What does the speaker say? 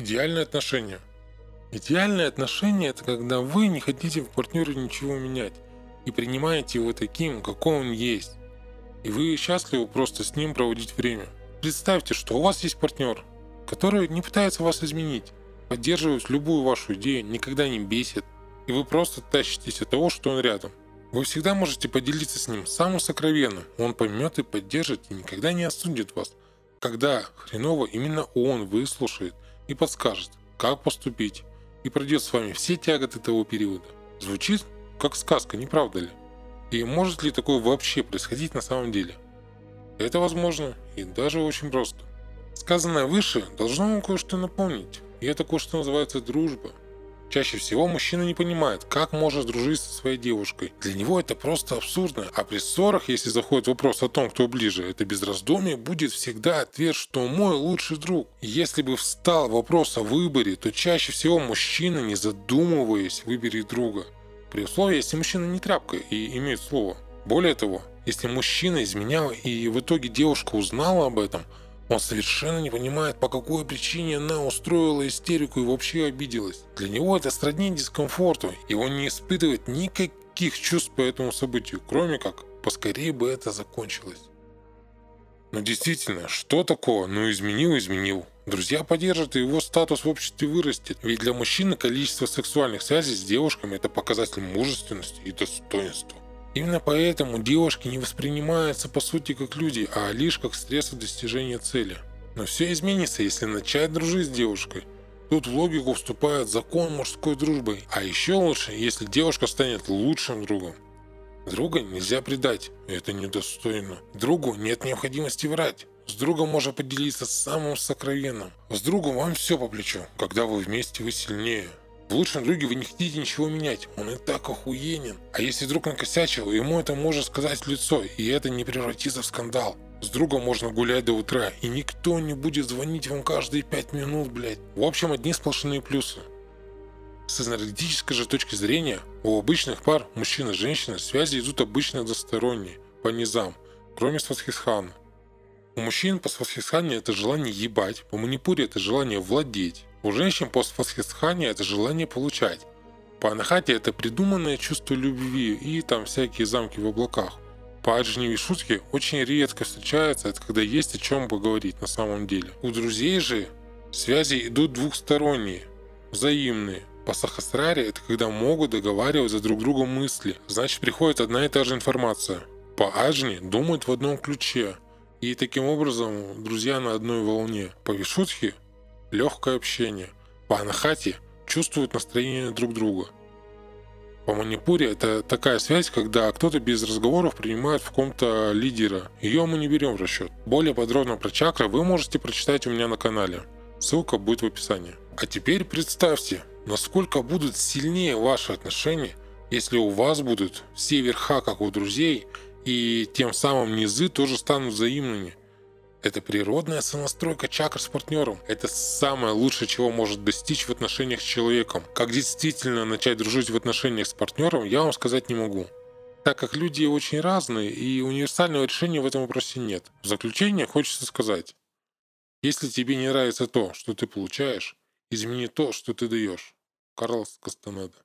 Идеальные отношения. Идеальные отношения – это когда вы не хотите в партнере ничего менять и принимаете его таким, какой он есть. И вы счастливы просто с ним проводить время. Представьте, что у вас есть партнер, который не пытается вас изменить, поддерживает любую вашу идею, никогда не бесит, и вы просто тащитесь от того, что он рядом. Вы всегда можете поделиться с ним самым сокровенным, он поймет и поддержит, и никогда не осудит вас. Когда хреново, именно он выслушает – и подскажет, как поступить, и пройдет с вами все тяготы того периода. Звучит как сказка, не правда ли? И может ли такое вообще происходить на самом деле? Это возможно и даже очень просто. Сказанное выше должно вам кое-что напомнить, и это кое-что называется дружба – Чаще всего мужчина не понимает, как может дружить со своей девушкой. Для него это просто абсурдно. А при ссорах, если заходит вопрос о том, кто ближе, это без раздумий будет всегда ответ, что мой лучший друг. Если бы встал вопрос о выборе, то чаще всего мужчина, не задумываясь, выберет друга. При условии, если мужчина не тряпка и имеет слово. Более того, если мужчина изменял и в итоге девушка узнала об этом – он совершенно не понимает, по какой причине она устроила истерику и вообще обиделась. Для него это сродни дискомфорту, и он не испытывает никаких чувств по этому событию, кроме как поскорее бы это закончилось. Но действительно, что такого? Ну изменил, изменил. Друзья поддержат, и его статус в обществе вырастет. Ведь для мужчины количество сексуальных связей с девушками – это показатель мужественности и достоинства. Именно поэтому девушки не воспринимаются по сути как люди, а лишь как средство достижения цели. Но все изменится, если начать дружить с девушкой. Тут в логику вступает закон мужской дружбы. А еще лучше, если девушка станет лучшим другом. Друга нельзя предать, это недостойно. Другу нет необходимости врать. С другом можно поделиться самым сокровенным. С другом вам все по плечу. Когда вы вместе, вы сильнее. В лучшем друге вы не хотите ничего менять, он и так охуенен. А если друг накосячил, ему это можно сказать в лицо, и это не превратится в скандал. С другом можно гулять до утра, и никто не будет звонить вам каждые пять минут, блядь. В общем, одни сплошные плюсы. С энергетической же точки зрения, у обычных пар, мужчина и женщина, связи идут обычно односторонние, по низам, кроме свасхисхана. У мужчин по свасхисхане это желание ебать, по манипуре это желание владеть. У женщин постфасхисхания это желание получать. По анахате это придуманное чувство любви и там всякие замки в облаках. По аджни шутки очень редко встречается, это когда есть о чем поговорить на самом деле. У друзей же связи идут двухсторонние, взаимные. По сахасраре это когда могут договаривать за друг другом мысли, значит приходит одна и та же информация. По аджни думают в одном ключе, и таким образом друзья на одной волне. По вишутхе легкое общение. По анахате чувствуют настроение друг друга. По манипуре это такая связь, когда кто-то без разговоров принимает в ком-то лидера. Ее мы не берем в расчет. Более подробно про чакры вы можете прочитать у меня на канале. Ссылка будет в описании. А теперь представьте, насколько будут сильнее ваши отношения, если у вас будут все верха, как у друзей, и тем самым низы тоже станут взаимными. Это природная сонастройка чакр с партнером. Это самое лучшее, чего может достичь в отношениях с человеком. Как действительно начать дружить в отношениях с партнером, я вам сказать не могу. Так как люди очень разные и универсального решения в этом вопросе нет. В заключение хочется сказать. Если тебе не нравится то, что ты получаешь, измени то, что ты даешь. Карлос Кастанеда